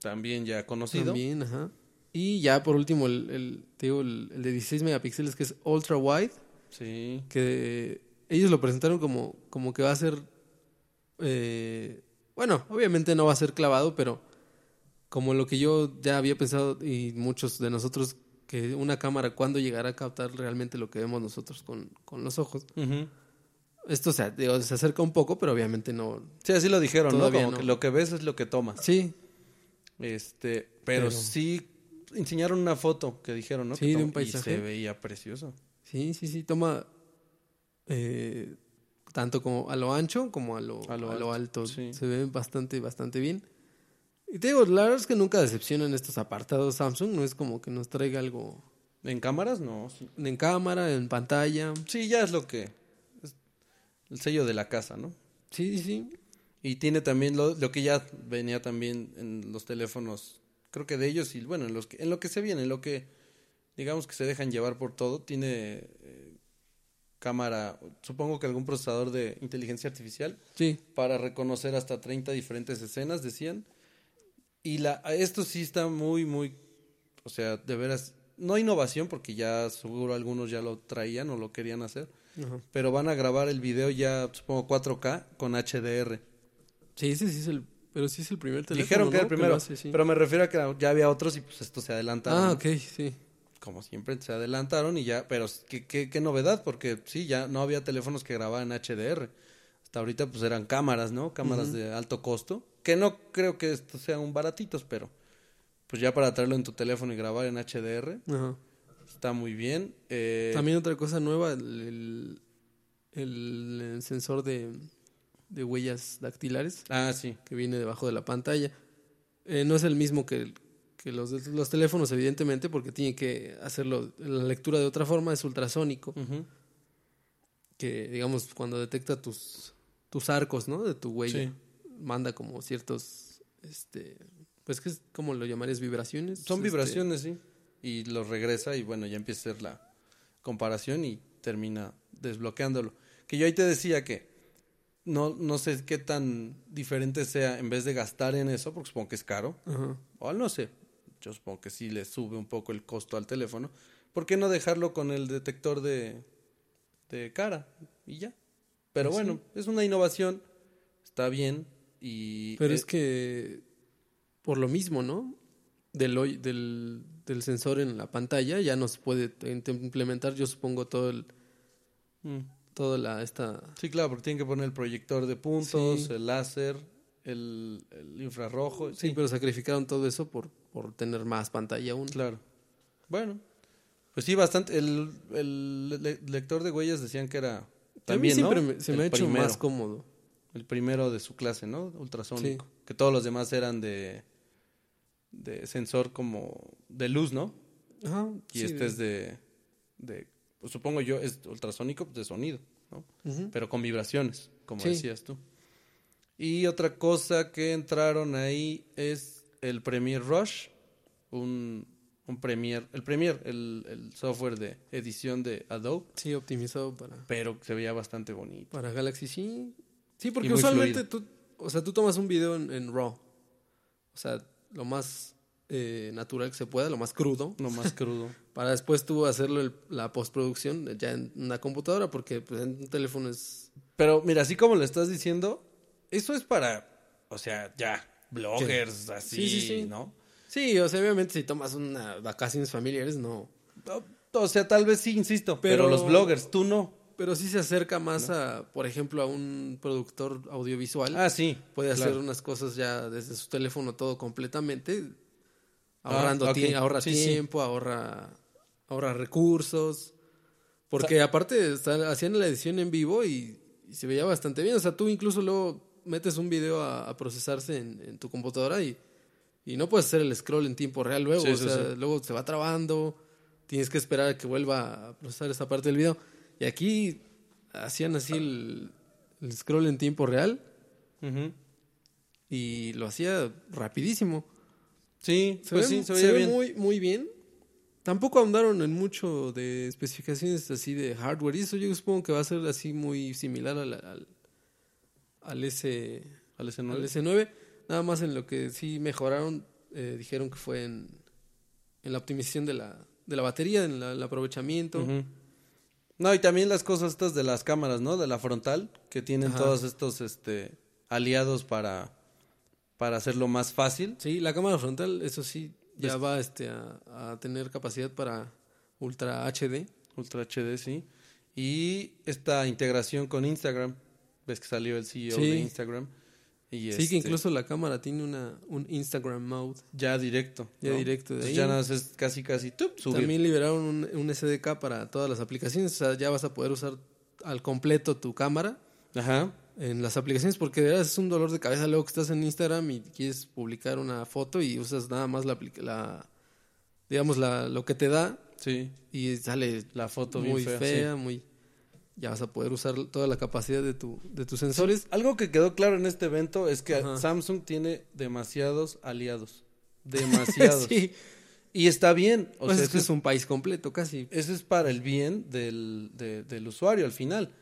También ya conocido.
También, ajá. Y ya por último, el, el, te digo, el, el de 16 megapíxeles que es ultra wide.
Sí.
que ellos lo presentaron como, como que va a ser, eh, bueno, obviamente no va a ser clavado, pero como lo que yo ya había pensado y muchos de nosotros, que una cámara cuando llegará a captar realmente lo que vemos nosotros con, con los ojos. Esto se, digo, se acerca un poco, pero obviamente no.
Sí, así lo dijeron, ¿no?
Todavía
Como
no.
que lo que ves es lo que tomas.
Sí,
Este, pero,
Pero-
sí enseñaron una foto que dijeron, ¿no?
Sí,
Que
de
tom-
un paisaje.
Y se veía precioso.
sí, sí, sí, toma eh, tanto como a lo ancho como a lo,
A lo
a lo
alto, sí.
Se ve bastante, bastante bien. Y te digo, la verdad es que nunca decepcionan estos apartados Samsung. No es como que nos traiga algo
En cámaras, no. Sí,
en cámara, en pantalla.
Sí, ya es lo que es el sello de la casa, ¿no?
Sí, sí, sí.
Y tiene también lo, lo que ya venía también en los teléfonos, creo que de ellos y bueno, en los que en lo que se viene, en lo que digamos que se dejan llevar por todo, tiene eh, cámara, supongo que algún procesador de inteligencia artificial
Sí,
para reconocer hasta 30 diferentes escenas, decían. Y la esto sí está muy muy o sea, de veras no innovación porque ya seguro algunos ya lo traían o lo querían hacer, pero van a grabar el video ya supongo 4K con HDR.
sí, ese sí es el. Pero sí es el primer teléfono.
Dijeron que era el primero,
lo hace, sí.
pero me refiero a que ya había otros y pues esto se adelantaron.
Ah,
¿no?
ok, sí.
Como siempre se adelantaron y ya, pero qué, qué, qué novedad, porque sí, ya no había teléfonos que grababan HDR. Hasta ahorita pues eran cámaras, ¿no? Cámaras de alto costo, que no creo que estos sean baratitos, pero pues ya para traerlo en tu teléfono y grabar en HDR está muy bien. Eh,
También otra cosa nueva, el, el, el sensor de, de huellas dactilares
Ah, sí.
que viene debajo de la pantalla. Eh, no es el mismo que, el- que los, los teléfonos, evidentemente, porque tiene que hacerlo la lectura de otra forma, es ultrasónico, que digamos cuando detecta tus, tus arcos, ¿no? De tu huella,
Sí.
manda como ciertos, este, pues que es como lo llamarías vibraciones.
Son
este,
vibraciones, sí. Y lo regresa y bueno, ya empieza a hacer la comparación y termina desbloqueándolo. Que yo ahí te decía que no, no sé qué tan diferente sea en vez de gastar en eso, porque supongo que es caro,
Ajá.
o no sé, yo supongo que sí le sube un poco el costo al teléfono. ¿Por qué no dejarlo con el detector de, de cara y ya? Pero
Pues
bueno, es una innovación, está bien y...
Pero
eh,
es que por lo mismo, ¿no? Del, hoy- del, del sensor en la pantalla ya no se puede implementar, yo supongo, todo el,
mm.
toda la, esta...
Sí, claro, porque tienen que poner el proyector de puntos,
Sí.
el láser, el, el infrarrojo.
Sí,
Sí,
pero sacrificaron todo eso por, por tener más pantalla aún.
claro. Bueno, pues sí, bastante. El, el le- lector de huellas decían que era también,
siempre
¿no?
me- se
El
me ha hecho
primero,
más cómodo.
El primero de su clase, ¿no? Ultrasónico.
Sí.
Que todos los demás eran de, de sensor como de luz, ¿no?
Ajá,
Y
sí,
este es de, de pues supongo yo, es ultrasónico de sonido, ¿no? pero con vibraciones, como
Sí.
decías tú. Y otra cosa que entraron ahí es el Premiere Rush, un, un Premiere, el Premiere, el, el software de edición de Adobe,
Sí, optimizado para,
pero se veía bastante bonito.
para Galaxy, sí. Sí, porque usualmente tú, o sea, tú tomas un video en, en RAW. O sea, lo más eh, natural que se pueda, lo más crudo.
Lo más crudo.
Para después tú hacerlo el- la postproducción ya en una computadora, porque pues, en un teléfono es...
Pero mira, así como lo estás diciendo, eso es para, o sea, ya, bloggers, así,
Sí, sí, sí.
¿no?
Sí, o sea, obviamente si tomas una vacaciones familiares, no.
O- O sea, tal vez sí, insisto, pero,
Pero-
los bloggers, tú no.
Pero sí se acerca más a, por ejemplo, a un productor audiovisual.
Ah, sí.
Puede hacer unas cosas ya desde su teléfono todo completamente,
Ah,
ahorrando tie- ahorra tiempo, ahorra ahorra recursos. Porque aparte está- hacían la edición en vivo y, y se veía bastante bien. O sea, tú incluso luego metes un video a, a procesarse en, en tu computadora y, y no puedes hacer el scroll en tiempo real luego.
Sí,
o
sí,
sea,
sí.
luego se va trabando. tienes que esperar a que vuelva a procesar esta parte del video. Y aquí hacían así el, el scroll en tiempo real y lo hacía rapidísimo.
Sí,
Se,
pues
ve,
sí, se
se
veía
ve
bien.
muy, muy bien. Tampoco ahondaron en mucho de especificaciones así de hardware. Y eso yo supongo que va a ser así muy similar al, al S,
Al S9.
al S9. Nada más en lo que sí mejoraron, eh, dijeron que fue en, en la optimización de la, de la batería, en la- el aprovechamiento.
No, y también las cosas estas de las cámaras, ¿no? De la frontal, que tienen
Ajá.
todos estos este, aliados para, para hacerlo más fácil.
Sí, la cámara frontal, eso sí, ya va este, a, a tener capacidad para Ultra HD.
Ultra HD, sí. Y esta integración con Instagram. Ves que salió el CEO
Sí.
de Instagram. Y
Sí,
este,
que incluso la cámara tiene una, un Instagram mode.
Ya directo.
Ya
¿no?
directo de ahí.
Ya nada es casi, casi, ¡tup! subir.
También liberaron un, un SDK para todas las aplicaciones. O sea, ya vas a poder usar al completo tu cámara
Ajá.
en las aplicaciones porque de verdad es un dolor de cabeza luego que estás en Instagram y quieres publicar una foto y usas nada más la, digamos, la, lo que te da
Sí.
y sale
La foto
muy
bien
fea,
fea.
muy... Ya vas a poder usar toda la capacidad de, tu, de tus sensores.
Algo que quedó claro en este evento es que
Ajá.
Samsung tiene demasiados aliados. Demasiados.
sí,
Y está bien. O
pues
sea,
es que es un país completo casi.
Eso es para el bien del, de- del usuario al final.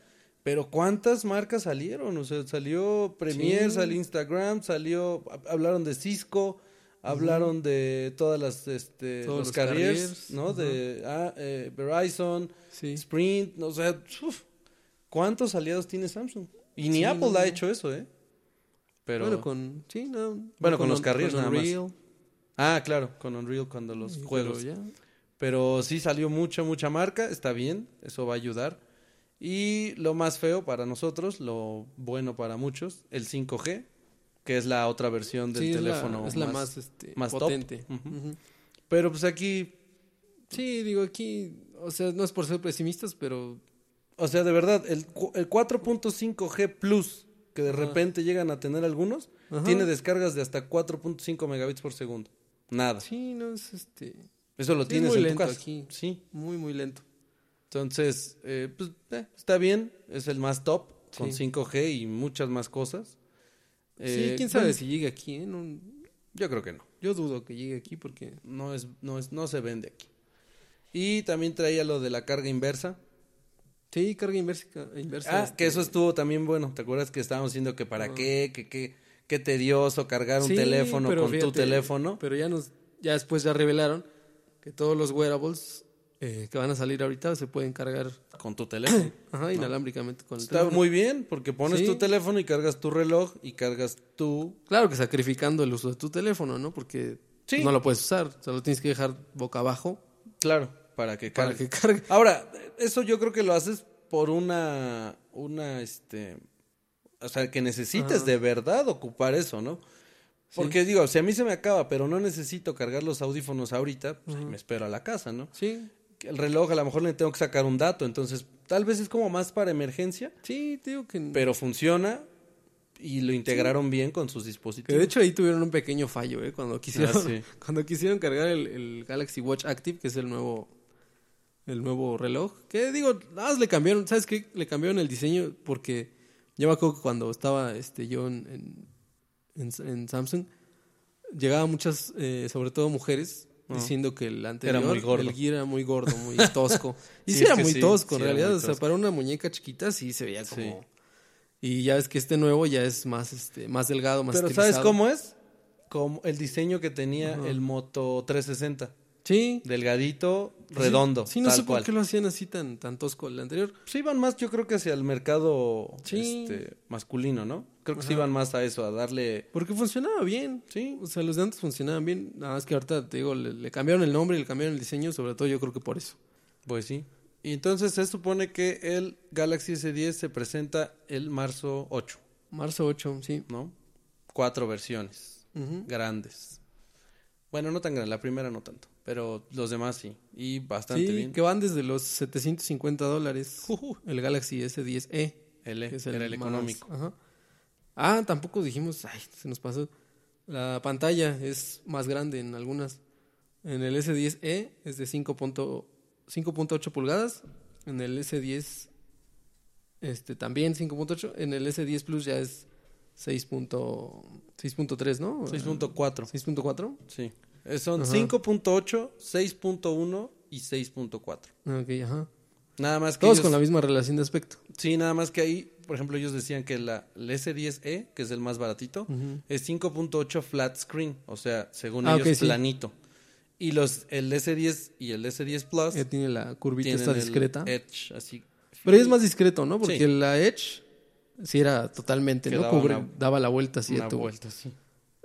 Pero ¿cuántas marcas salieron? O sea, salió Premiere,
Sí.
salió Instagram, salió, hab- hablaron de Cisco, hablaron de todas las, este,
Todos
los,
los
carriers,
carriers,
¿no? De ah, eh, Verizon,
Sí.
Sprint, o sea, uf, ¿cuántos aliados tiene Samsung? Y ni
Sí,
Apple
no,
ha hecho eso, ¿eh? Pero,
Bueno, con... Sí, no.
Bueno, con los
un-
carriers nada más.
Unreal,
ah, claro, con Unreal cuando los
pero
juegos.
ya.
Pero sí salió mucha, mucha marca, está bien, eso va a ayudar. Y lo más feo para nosotros, lo bueno para muchos, el 5G, que es la otra versión del
Sí, es la-
teléfono.
es la, más, este,
más top.
potente.
Pero pues aquí,
Sí, digo, aquí, o sea, no es por ser pesimistas, pero
o sea, de verdad, el, el 4.5G Plus, que de
Ajá.
repente llegan a tener algunos,
Ajá.
tiene descargas de hasta 4.5 megabits por segundo. Nada.
sí, no es este
Eso lo
Sí,
tienes
muy
en tu
lento
casa.
aquí.
Sí.
muy, muy lento.
Entonces, eh, pues eh, está bien, es el más top, con
Sí.
5G y muchas más cosas.
sí,
Eh,
quién sabe si llegue aquí, ¿eh? No-
Yo creo que no.
yo dudo que llegue aquí porque...
No es, no es, no se vende aquí. Y también traía lo de la carga inversa.
Sí, carga inversa. inversa
Ah,
este,
que eso estuvo también bueno. ¿Te acuerdas que estábamos diciendo que para
Ah.
qué, que qué, qué tedioso cargar un
Sí,
teléfono con tu teléfono?
Pero ya nos, ya después ya revelaron que todos los wearables eh, que van a salir ahorita se pueden cargar
Con tu teléfono.
ajá, inalámbricamente con el
Está
teléfono.
muy bien porque pones
Sí.
tu teléfono y cargas tu reloj y cargas tu...
Claro que sacrificando el uso de tu teléfono, ¿no? Porque
Sí.
no lo puedes usar, solo tienes que dejar boca abajo
Claro, para que
para
cargue.
que cargue.
Ahora, eso yo creo que lo haces por una, una, este, o sea, que necesites
Ajá.
de verdad ocupar eso, ¿no? Porque digo, si a mí se me acaba, pero no necesito cargar los audífonos ahorita, pues ahí me espero a la casa, ¿no?
Sí,
Que El reloj a lo mejor le tengo que sacar un dato, entonces tal vez es como más para emergencia,
sí, digo que...
pero funciona y lo integraron bien con sus
Que
dispositivos.
de hecho ahí tuvieron un pequeño fallo, ¿eh? Cuando quisieron,
Ah, sí.
cuando quisieron cargar el, el Galaxy Watch Active, que es el nuevo, el nuevo reloj. Que digo, nada más le cambiaron, ¿sabes qué? Le cambiaron el diseño porque yo me acuerdo que cuando estaba este, yo en, en, en- Samsung, llegaban muchas, eh, sobre todo mujeres, diciendo que el anterior,
muy gordo.
el Gear era muy gordo, muy tosco. y
Sí,
sí,
es
era muy
sí,
tosco, en
era
realidad. O sea, para una muñeca chiquita sí se veía como... Y ya ves que este nuevo ya es más, este, más delgado, más
Pero ¿sabes cómo es? Como el diseño que tenía el Moto 360.
Sí.
Delgadito, redondo,
Sí, no
tal
sé
cual.
por qué lo hacían así tan, tan tosco el anterior.
Pues iban más, yo creo que hacia el mercado
Sí.
este, masculino, ¿no? Creo que sí
Ajá.
iban más a eso, a darle...
Porque funcionaba bien.
Sí.
O sea, los de antes funcionaban bien. Nada más que ahorita, te digo, le, le cambiaron el nombre y le cambiaron el diseño. Sobre todo yo creo que por eso.
Pues sí. Y entonces se supone que el Galaxy S10 se presenta el marzo 8,
Marzo 8, sí.
¿no? Cuatro versiones grandes. Bueno, no tan grande, la primera no tanto, pero los demás sí. Y bastante
Sí,
bien.
que van desde los 750 dólares. El Galaxy S10e.
El, E,
que es
era el económico.
ajá. Ah, tampoco dijimos, ay, se nos pasó. La pantalla es más grande en algunas. En el S10e es de 5.8 pulgadas. En el S10 este, también 5.8. En el S10 Plus ya es 6.3, ¿no?
6.4.
6.4.
Sí. Eh, Son
Ajá.
5.8, 6.1 y 6.4.
Ok, ajá.
Nada más que
Todos
ellos-
con la misma relación de aspecto.
Sí, nada más que ahí, por ejemplo, ellos decían que la, el S10e, que es el más baratito,
Ujú.
es 5.8 flat screen, o sea, según
Ah,
ellos
ok, sí.
planito. Y los el S10 y el S10 Plus
Ya tiene la curvita esta discreta.
edge así.
Pero es más discreto, ¿no? Porque
Sí.
la Edge sí era totalmente,
Que
¿no?
daba
Cubre,
una-
daba la vuelta así a
una
tu...
vuelta, sí.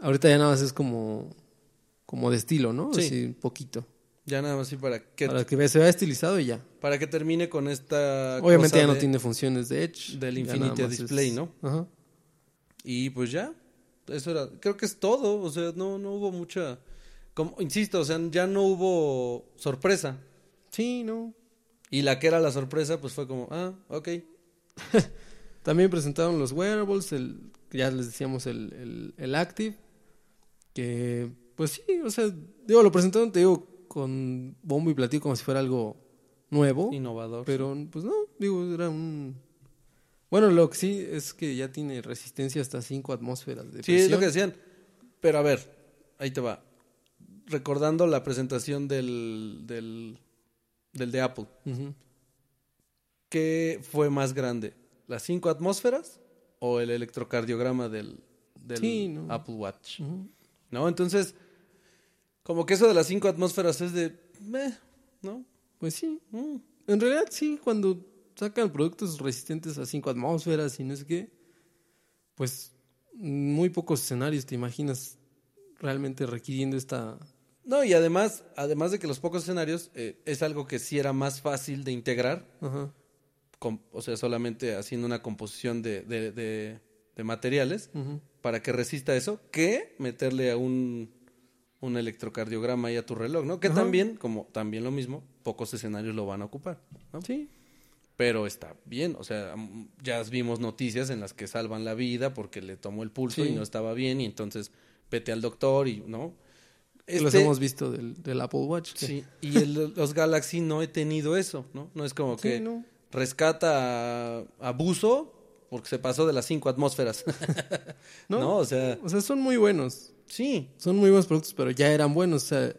Ahorita ya nada más es como, como de estilo, ¿no?
Sí.
Así un poquito.
Ya nada más así para que
Para que se vea estilizado y ya.
para que termine con esta
Obviamente
cosa
ya no
de-
tiene funciones de Edge.
del Infinity Display,
es-
¿no?
Ajá.
Y pues ya, eso era, creo que es todo, o sea, no, no hubo mucha, como, insisto, o sea, ya no hubo sorpresa.
Sí, no.
Y la que era la sorpresa, pues fue como, ah, ok.
También presentaron los wearables, el, ya les decíamos el, el, el Active, que pues sí, o sea, digo, lo presentaron, te digo, con bombo y platillo como si fuera algo nuevo,
Innovador.
pero pues no, digo, era un... Bueno, lo que sí es que ya tiene resistencia hasta 5 atmósferas de
sí, es lo
presión.
que decían. Pero a ver, ahí te va. Recordando la presentación del, del, del de Apple. ¿qué fue más grande? ¿Las cinco atmósferas o el electrocardiograma del, del
Sí, no.
Apple Watch?
Ujú.
¿No? Entonces, como que eso de las cinco atmósferas es de, meh, ¿no?
Pues sí,
Mm.
En realidad sí, cuando sacan productos resistentes a 5 atmósferas y no sé qué, pues muy pocos escenarios te imaginas realmente requiriendo esta...
No, y además, además de que los pocos escenarios, eh, es algo que sí era más fácil de integrar,
Ajá.
com- o sea, solamente haciendo una composición de, de, de- de materiales. Para que resista eso, que meterle a un, un electrocardiograma ahí a tu reloj, ¿no? Que
Ajá.
también, como también lo mismo, pocos escenarios lo van a ocupar, ¿no?
Sí,
Pero está bien, o sea, ya vimos noticias en las que salvan la vida porque le tomó el pulso
Sí.
y no estaba bien y entonces vete al doctor y, ¿no?
los
Este-
hemos visto del, del Apple Watch. que-
Sí, y el- los Galaxy no he tenido eso, ¿no? No es como
Sí,
que
no.
rescata a, a Buzo porque se pasó de las cinco atmósferas.
No.
no. O sea,
O sea, son muy buenos.
sí,
Son muy buenos productos, pero ya eran buenos. O sea,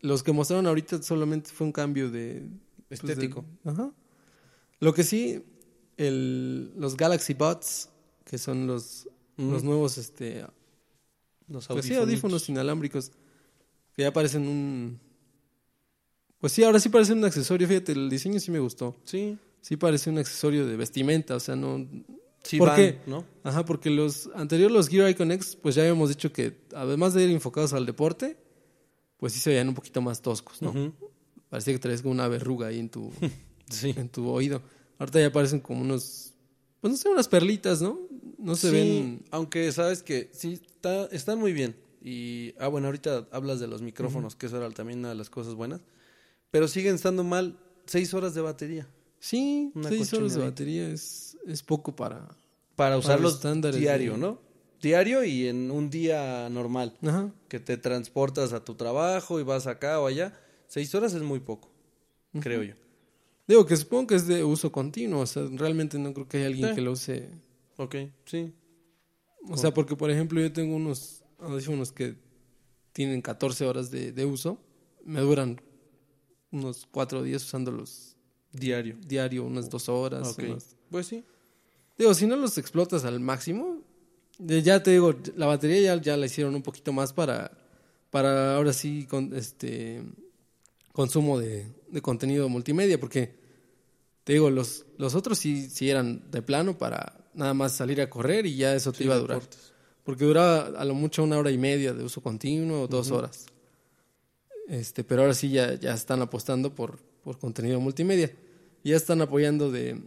los que mostraron ahorita solamente fue un cambio de... pues, de-
estético.
Ajá. Lo que sí, el, los Galaxy Buds, que son los,
Mm.
los nuevos este,
Los
Pues sí,
audífonos.
audífonos inalámbricos. Que ya parecen un. Pues sí, ahora sí parecen un accesorio. Fíjate, el diseño sí me gustó.
Sí,
Sí parece un accesorio de vestimenta. O sea, no.
Sí
¿Por
van.
Ajá, porque los anteriores, los Gear Icon X, pues ya habíamos dicho que además de ir enfocados al deporte, pues sí se veían un poquito más toscos, ¿no? Parecía que traes como una verruga ahí en tu,
Sí.
en tu oído. Ahorita ya parecen como unos. Pues no sé, unas perlitas, ¿no? No se
Sí,
ven.
aunque sabes que sí, está, están muy bien. Y, ah, bueno, ahorita hablas de los micrófonos, que eso era también una de las cosas buenas. Pero siguen estando mal seis horas de batería.
Sí,
Una
seis horas de batería es, es poco para.
Para usarlos
estándares
diario,
de-
¿no? Diario y en un día normal.
Ajá.
Que te transportas a tu trabajo y vas acá o allá. Seis horas es muy poco, creo yo.
Digo que supongo que es de uso continuo, o sea, realmente no creo que haya alguien
Sí.
que lo use.
Ok, sí.
O sea, porque por ejemplo yo tengo unos audífonos que tienen 14 horas de, de uso, me duran unos cuatro días usándolos
Diario.
diario, unas dos horas. Unas-
Pues sí.
Digo, si no los explotas al máximo, de- ya te digo, la batería ya, ya la hicieron un poquito más para, para ahora sí con este consumo de, de contenido multimedia, porque te digo, los, los otros sí, sí eran de plano para nada más salir a correr y ya eso te
Sí,
iba a durar.
deportes.
Porque duraba a lo mucho una hora y media de uso continuo o dos horas. Este, pero ahora sí ya, ya están apostando por, por contenido multimedia. Ya están apoyando de,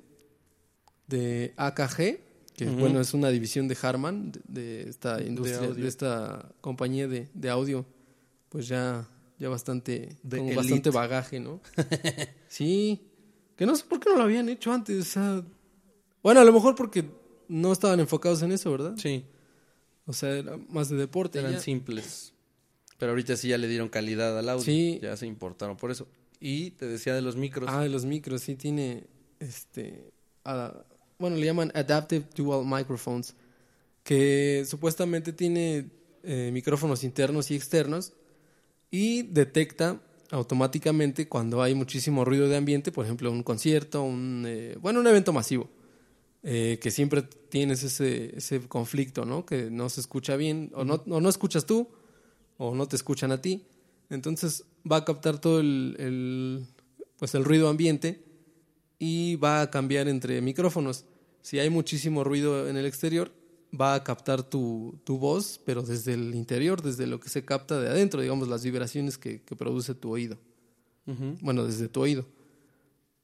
de AKG, que bueno, es una división de Harman, de, de esta industria, de, esta compañía de, de audio, pues ya, ya bastante, con bastante bagaje, ¿no? sí, que no sé por qué no lo habían hecho antes. o sea, bueno, a lo mejor porque no estaban enfocados en eso, ¿verdad?
Sí,
O sea, era más de deporte.
eran
ya.
simples. Pero ahorita sí ya le dieron calidad al audio.
Sí.
Ya se importaron por eso. Y te decía de los micros.
Ah, de los micros, sí tiene, este, ah, bueno, le llaman Adaptive Dual Microphones, que supuestamente tiene eh, micrófonos internos y externos y detecta automáticamente cuando hay muchísimo ruido de ambiente, por ejemplo, un concierto, un, eh, bueno, un evento masivo, eh, que siempre tienes ese, ese conflicto, ¿no? Que no se escucha bien, o no, o no escuchas tú, o no te escuchan a ti. Entonces va a captar todo el, el, pues el ruido ambiente y va a cambiar entre micrófonos. Si hay muchísimo ruido en el exterior, va a captar tu, tu voz, pero desde el interior, desde lo que se capta de adentro, digamos, las vibraciones que, que produce tu oído. Bueno, desde tu oído.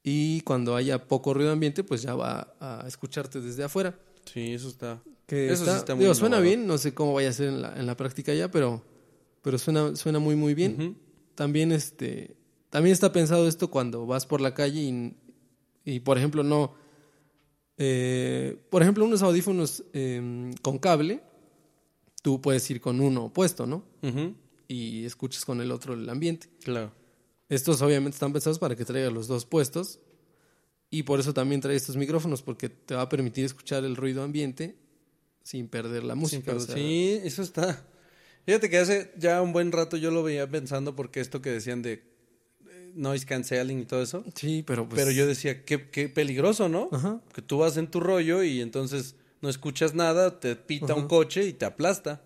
Y cuando haya poco ruido ambiente, pues ya va a escucharte desde afuera.
Sí, eso está.
Que
Eso sí
está-
está muy
digo, suena bien, no sé cómo vaya a ser en la, en la práctica ya, pero, pero suena, suena muy, muy bien. También, este, también está pensado esto cuando vas por la calle y, y por ejemplo, no. eh, por ejemplo, unos audífonos eh, con cable, tú puedes ir con uno opuesto, ¿no? Y escuchas con el otro el ambiente.
Claro.
Estos obviamente están pensados para que traigas los dos puestos y por eso también trae estos micrófonos porque te va a permitir escuchar el ruido ambiente sin perder la música.
pero
o sea,
sí, eso está. Fíjate que hace ya un buen rato yo lo veía pensando porque esto que decían de noise canceling y todo eso.
sí, pero pues,
pero yo decía, qué, qué peligroso, ¿no?
Ajá.
Que tú vas en tu rollo y entonces no escuchas nada, te pita un coche y te aplasta.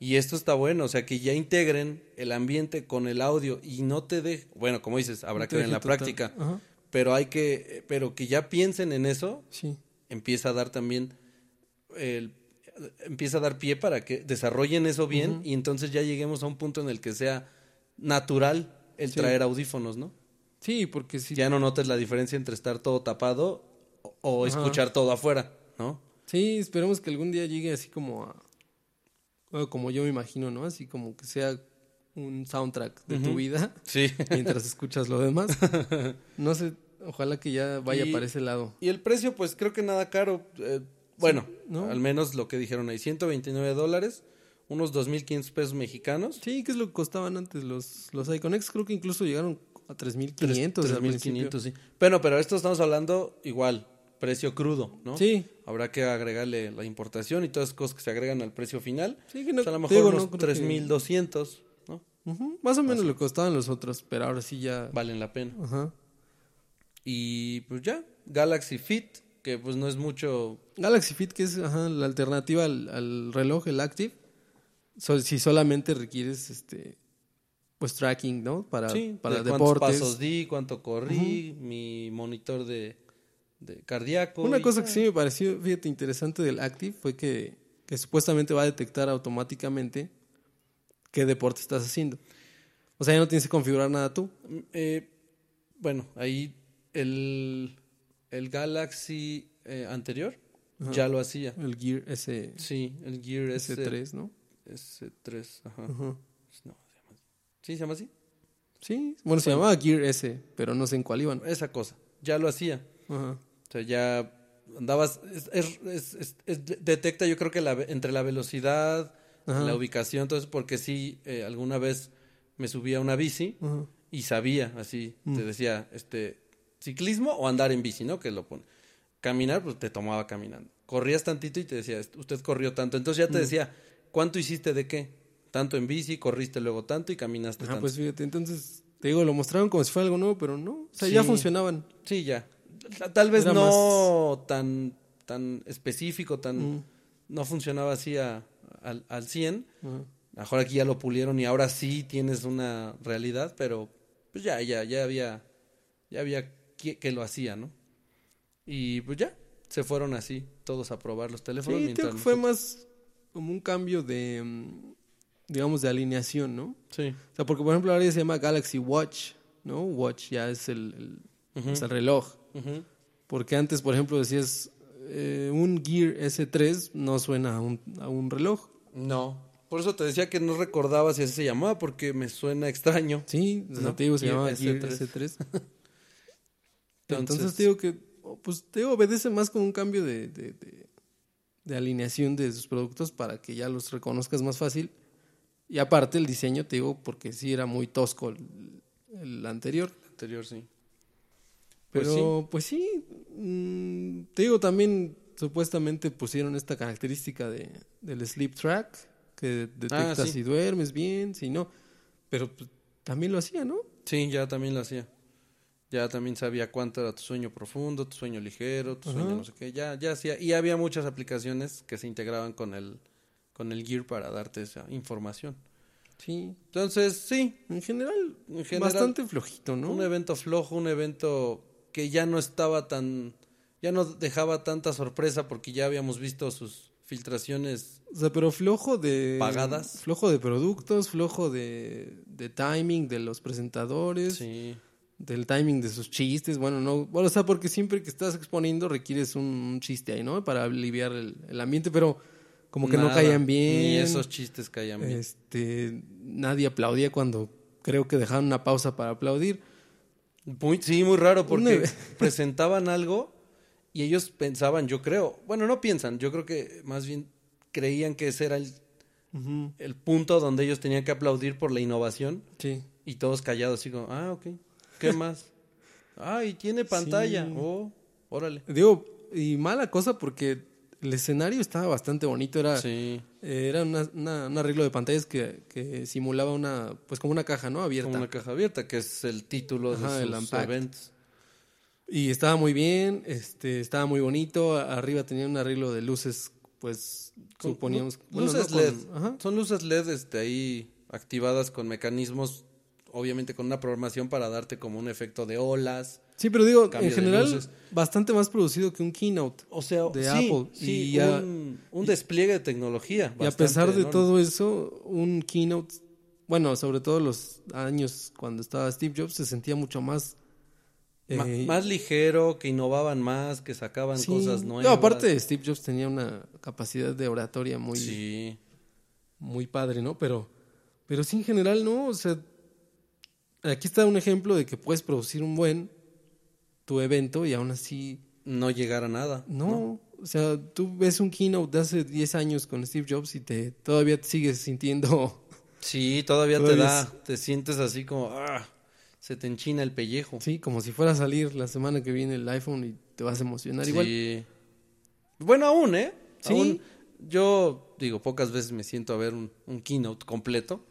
Y esto está bueno, o sea, que ya integren el ambiente con el audio y no te de, bueno, como dices, habrá
no
que ver en la
total.
práctica,
Ajá,
pero hay que, pero que ya piensen en eso,
sí.
empieza a dar también el empieza a dar pie para que desarrollen eso bien y entonces ya lleguemos a un punto en el que sea natural el
Sí.
traer audífonos, ¿no?
Sí, porque si
Ya no notes la diferencia entre estar todo tapado o,
Ajá.
escuchar todo afuera, ¿no?
Sí, esperemos que algún día llegue así como a. como yo me imagino, ¿no? Así como que sea un soundtrack de tu vida
Sí.
mientras escuchas lo demás. No sé, ojalá que ya vaya
Y-
para ese lado.
Y el precio, pues creo que nada caro. eh, bueno,
¿no?
al menos lo que dijeron ahí, 129 dólares, unos 2.500 pesos mexicanos.
Sí, ¿qué es lo que costaban antes los, los Iconex? Creo que incluso llegaron a 3.500. al
3.500, sí. Bueno, pero esto estamos hablando igual, precio crudo, ¿no?
Sí,
Habrá que agregarle la importación y todas las cosas que se agregan al precio final.
sí, que no,
Pues a lo mejor
digo,
unos
no creo que-
3.200, ¿no?
Más o menos lo que costaban los otros, pero ahora sí ya.
Valen la pena.
Ajá.
Y pues ya, Galaxy Fit, que pues no es mucho...
Galaxy Fit, que es ajá, la alternativa al, al reloj, el Active. So- si solamente requieres este pues tracking, ¿no? Para,
sí,
para
de cuántos
deportes.
pasos di, cuánto corrí, mi monitor de, de cardíaco.
Una cosa
ya.
que sí me pareció, fíjate, interesante del Active fue que, que supuestamente va a detectar automáticamente qué deporte estás haciendo. O sea, ya no tienes que configurar nada tú.
Eh, bueno, ahí el, el Galaxy eh, anterior ya lo hacía.
El Gear S,
Sí, el Gear S,
S3, ¿no?
S3, ajá. No, se llama así. ¿Sí se llama así?
Sí, bueno, se llamaba Gear S, pero no sé en cuál iban.
Esa cosa, ya lo hacía.
Ajá.
O sea, ya andabas, es, detecta yo creo que la, entre la velocidad,
Ajá.
la ubicación, entonces porque sí, eh, alguna vez me subí a una bici
Ajá.
y sabía, así,
Mm.
te decía, este, ciclismo o andar en bici, ¿no? Que lo pone. Caminar, pues te tomaba caminando. Corrías tantito y te decía, usted corrió tanto. Entonces
Mm.
ya te decía, ¿cuánto hiciste de qué? Tanto en bici, corriste luego tanto y caminaste
Ajá,
tanto.
pues fíjate, entonces, te digo, lo mostraron como si fuera algo nuevo, pero no. O sea, ya
Sí.
funcionaban.
Sí, ya. Ta- Tal vez
Era
no tan, tan específico, tan...
Mm.
No funcionaba así a- al, al 100.
Ajá.
Mejor aquí ya lo pulieron y ahora sí tienes una realidad, pero pues ya, ya, ya había, ya había que, que lo hacía, ¿no? Y pues ya, se fueron así, todos a probar los teléfonos.
Sí,
mientras
creo que fue más como un cambio de, mm, digamos, de alineación, ¿no?
Sí.
O sea, porque por ejemplo ahora ya se llama Galaxy Watch, ¿no? Watch ya es el, el- es el reloj. Porque antes, por ejemplo, decías eh, un Gear S3 no suena a un, a un reloj.
No. Por eso te decía que no recordaba si así se llamaba, porque me suena extraño.
Sí,
No,
te digo, se
Gear
llama Gear
S3.
S3.
Entonces-
te digo que, oh, pues te digo, obedece más como un cambio de, de, de- de alineación de sus productos para que ya los reconozcas más fácil. Y aparte el diseño, te digo, porque sí era muy tosco el, el anterior.
anterior, sí.
Pero,
Pues sí.
pues sí, mm, te digo, también supuestamente pusieron esta característica de, del sleep track, que detecta
Ah, sí.
si duermes bien, si no. Pero pues, también lo hacía, ¿no?
Sí, ya también lo hacía. Ya también sabía cuánto era tu sueño profundo, tu sueño ligero, tu sueño no sé qué. Ya, ya hacía. Y había muchas aplicaciones que se integraban con el, con el Gear para darte esa información.
Sí.
Entonces, sí,
En general,
en general,
bastante flojito, ¿no?
un evento flojo, un evento que ya no estaba tan, ya no dejaba tanta sorpresa porque ya habíamos visto sus filtraciones.
O sea, pero flojo de...
Pagadas.
Flojo de productos, flojo de, de timing de los presentadores,
Sí,
del timing de sus chistes. Bueno, no... Bueno, o sea, porque siempre que estás exponiendo requieres un, un chiste ahí, ¿no? Para aliviar el, el ambiente, pero como que no caían bien.
Ni esos chistes caían bien.
Este, nadie aplaudía cuando creo que dejaron una pausa para aplaudir.
Muy, sí, muy raro porque presentaban algo y ellos pensaban, yo creo, bueno, no piensan, yo creo que más bien creían que ese era el, el punto donde ellos tenían que aplaudir por la innovación
Sí.
y todos callados, así como, ah, ok, ¿qué más? ah, y tiene pantalla,
Sí.
oh, órale.
Digo, y mala cosa porque el escenario estaba bastante bonito. Era,
Sí,
eh, era una- una- un arreglo de pantallas que, que simulaba una, pues como una caja, ¿no? Abierta.
como una caja abierta, que es el título
Ajá,
de sus eventos.
Y estaba muy bien, este, estaba muy bonito. Arriba tenía un arreglo de luces, pues suponíamos.
lu-
bueno,
luces
no con-
LED.
ajá.
Son luces LED este, ahí activadas con mecanismos, obviamente con una programación para darte como un efecto de olas.
Sí, pero digo, en general, bastante más producido que un keynote.
O sea,
De
sí,
Apple.
sí,
Y
un, un despliegue de tecnología.
Y a pesar de
enorme.
todo eso, un keynote, bueno, sobre todo los años cuando estaba Steve Jobs, se sentía mucho más... Eh,
más ligero, que innovaban más, que sacaban
sí.
cosas
No,
nuevas.
aparte, Steve Jobs tenía una capacidad de oratoria muy,
Sí,
muy padre, ¿no? Pero, pero sí, en general, ¿no? O sea, aquí está un ejemplo de que puedes producir un buen tu evento y aún así
no llegar a nada.
no. O sea, tú ves un keynote de hace 10 años con Steve Jobs y te todavía te sigues sintiendo
Sí, todavía, te da, te sientes así como, ah, se te enchina el pellejo.
Sí, como si fuera a salir la semana que viene el iPhone y te vas a emocionar igual.
Sí. Bueno, aún, ¿eh?
Sí.
Aún, yo digo, pocas veces me siento a ver un, un keynote completo,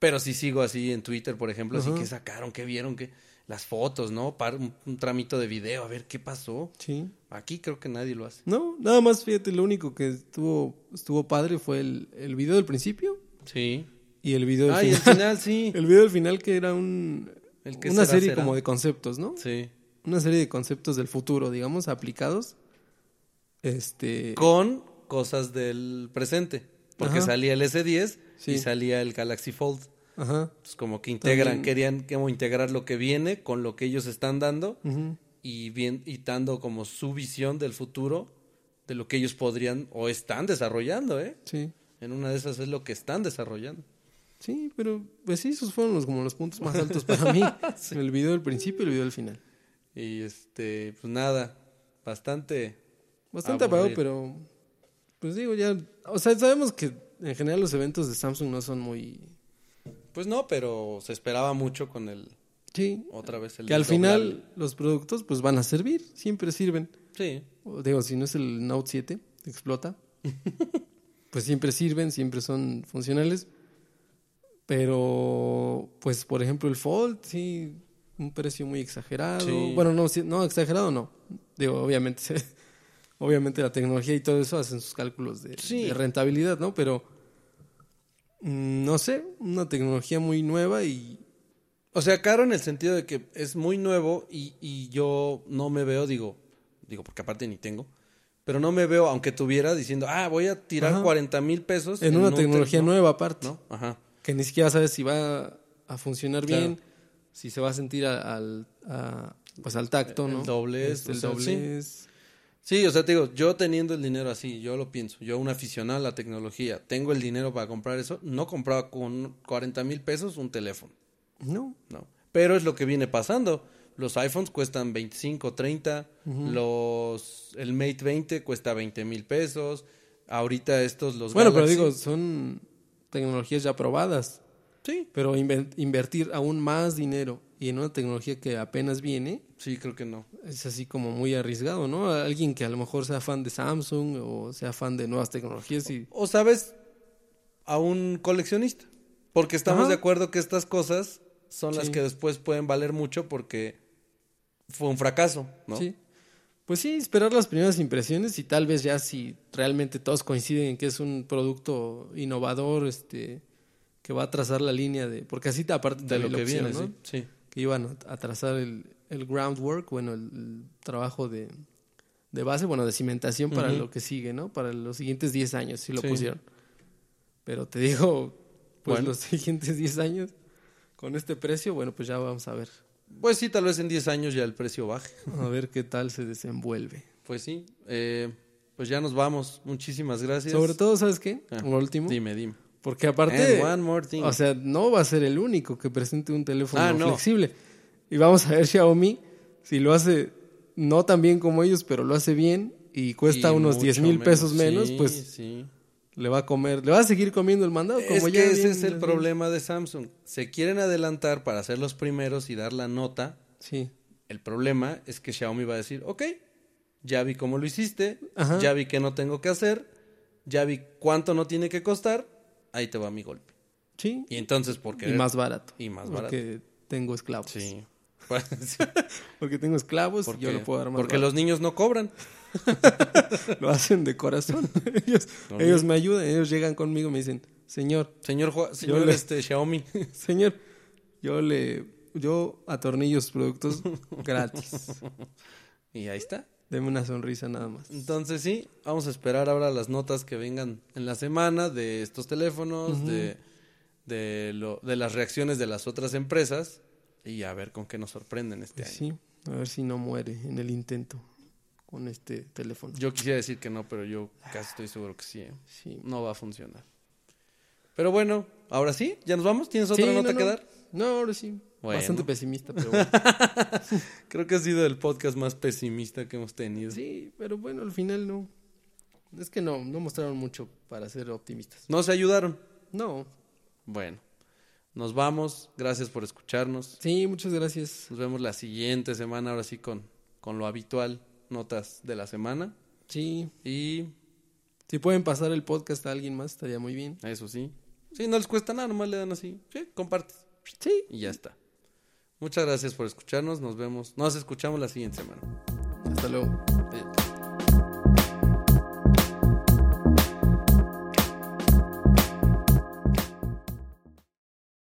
pero sí sigo así en Twitter, por ejemplo, así que sacaron, que vieron, que las fotos, ¿no? Par- un, un tramito de video, a ver qué pasó.
Sí.
Aquí creo que nadie lo hace.
No, nada más fíjate, lo único que estuvo, estuvo padre fue el, el video del principio
Sí.
y el video del
Ay, el
final.
final sí.
El video del final que era un,
El que
una
será,
serie
será.
como de conceptos, ¿no?
Sí.
Una serie de conceptos del futuro, digamos, aplicados. Este.
Con cosas del presente. Porque
Ajá.
salía el S10
Sí.
y salía el Galaxy Fold.
Ajá.
Entonces, como que integran,
También-
querían como integrar lo que viene con lo que ellos están dando y, bien, y dando como su visión del futuro de lo que ellos podrían o están desarrollando, ¿eh?
Sí.
En una de esas es lo que están desarrollando.
Sí, pero pues sí, esos fueron los, como los puntos más altos para mí. El video del principio y el video del final.
Y este, pues nada, bastante.
Bastante apagado, pero pues digo ya, o sea, sabemos que en general los eventos de Samsung no son muy
Pues no, pero se esperaba mucho con el.
sí,
Otra vez el.
que al final los productos pues van a servir, siempre sirven.
Sí.
O digo, si no es el Note 7, explota. pues siempre sirven, siempre son funcionales. Pero pues por ejemplo el Fold sí un precio muy exagerado.
Sí.
Bueno, no no exagerado no. Digo, obviamente se- obviamente la tecnología y todo eso hacen sus cálculos de,
Sí.
de rentabilidad, ¿no? Pero mm, no sé, una tecnología muy nueva y
O sea, caro en el sentido de que es muy nuevo y, y yo no me veo, digo, digo, porque aparte ni tengo, pero no me veo, aunque tuviera, diciendo, ah, voy a tirar
Ajá.
40 mil pesos.
en una
un
tecnología nueva aparte.
¿No? Ajá.
que ni siquiera sabes si va a funcionar
Claro.
bien, si se va a sentir al, a- pues al tacto,
El
¿no?
doblez,
Este,
o
el
sea,
doblez.
Sí, o sea, te digo, yo teniendo el dinero así, yo lo pienso, yo un aficionado a la tecnología, tengo el dinero para comprar eso, no compraba con 40 mil pesos un teléfono,
No,
no. Pero es lo que viene pasando. Los iPhones cuestan 25, 30, los, el Mate 20 cuesta 20 mil pesos, ahorita estos, los
bueno, pero digo, son tecnologías ya probadas,
Sí,
pero invertir aún más dinero y en una tecnología que apenas viene,
Sí, creo que no.
es así como muy arriesgado, ¿no? Alguien que a lo mejor sea fan de Samsung o sea fan de nuevas tecnologías y
O sabes, a un coleccionista. Porque estamos
Ajá.
de acuerdo que estas cosas son las que después pueden valer mucho porque fue un fracaso, ¿no?
Sí. Pues sí, esperar las primeras impresiones y tal vez ya si realmente todos coinciden en que es un producto innovador, este, que va a trazar la línea de, porque así te aparte
De lo que viene,
¿no?
sí. sí.
Que iban a, trazar el, el groundwork, bueno, el, el trabajo de, de base, bueno, de cimentación para lo que sigue, ¿no? Para los siguientes 10 años, si lo
Sí.
pusieron. Pero te digo, pues
Bueno.
los siguientes 10 años, con este precio, bueno, pues ya vamos a ver,
Pues sí, tal vez en 10 años ya el precio baje.
a ver qué tal se desenvuelve.
Pues sí. eh, pues ya nos vamos. Muchísimas gracias.
Sobre todo, ¿sabes qué?
Ah,
Lo último.
Dime, dime.
Porque aparte,
one more thing.
o sea, no va a ser el único que presente un teléfono
Ah, no.
flexible. Y vamos a ver Xiaomi si lo hace no tan bien como ellos, pero lo hace bien y cuesta
Y
unos
mucho
10 mil pesos menos,
Sí,
pues
sí.
le va a comer, le va a seguir comiendo el mandado. Como
es
ya
que ese
bien
es el problema de Samsung. Se quieren adelantar para ser los primeros y dar la nota.
Sí,
El problema es que Xiaomi va a decir, ok, ya vi cómo lo hiciste,
Ajá.
ya vi qué no tengo que hacer, ya vi cuánto no tiene que costar, ahí te va mi golpe.
sí.
Y entonces, ¿por qué?
Y más barato.
Y más barato.
Porque tengo esclavos.
Sí. Sí,
Porque tengo esclavos y
porque
yo lo puedo dar más
porque
barato.
los niños no cobran.
Lo hacen de corazón. ellos,
No,
ellos me ayudan, ellos llegan conmigo y me dicen, señor,
Señor, señor
le-
este, Xiaomi.
Señor, yo le yo atornillo sus productos gratis.
y ahí está.
Deme una sonrisa nada más.
Entonces sí, vamos a esperar ahora las notas que vengan en la semana de estos teléfonos, de, de, lo, de las reacciones de las otras empresas y a ver con qué nos sorprenden este año.
sí, a ver si no muere en el intento con este teléfono.
Yo quisiera decir que no, pero yo casi estoy seguro que sí. ¿eh?
Sí.
No va a funcionar. Pero bueno, ahora sí, ya nos vamos. ¿Tienes otra
Sí,
nota
no,
que dar?
No, ahora sí.
Bueno.
Bastante pesimista, pero bueno.
Creo que ha sido el podcast más pesimista que hemos tenido.
sí, pero bueno, al final no. Es que no, no mostraron mucho para ser optimistas.
No se ayudaron.
No.
Bueno, nos vamos. Gracias por escucharnos.
Sí, muchas gracias.
Nos vemos la siguiente semana, ahora sí con, con lo habitual, notas de la semana.
Sí.
Y
Si pueden pasar el podcast a alguien más, estaría muy bien.
eso sí. Sí, no les cuesta nada, nomás le dan así. Sí, compartes.
Sí.
Y ya está. Muchas gracias por escucharnos. Nos vemos. Nos escuchamos la siguiente semana.
Hasta luego.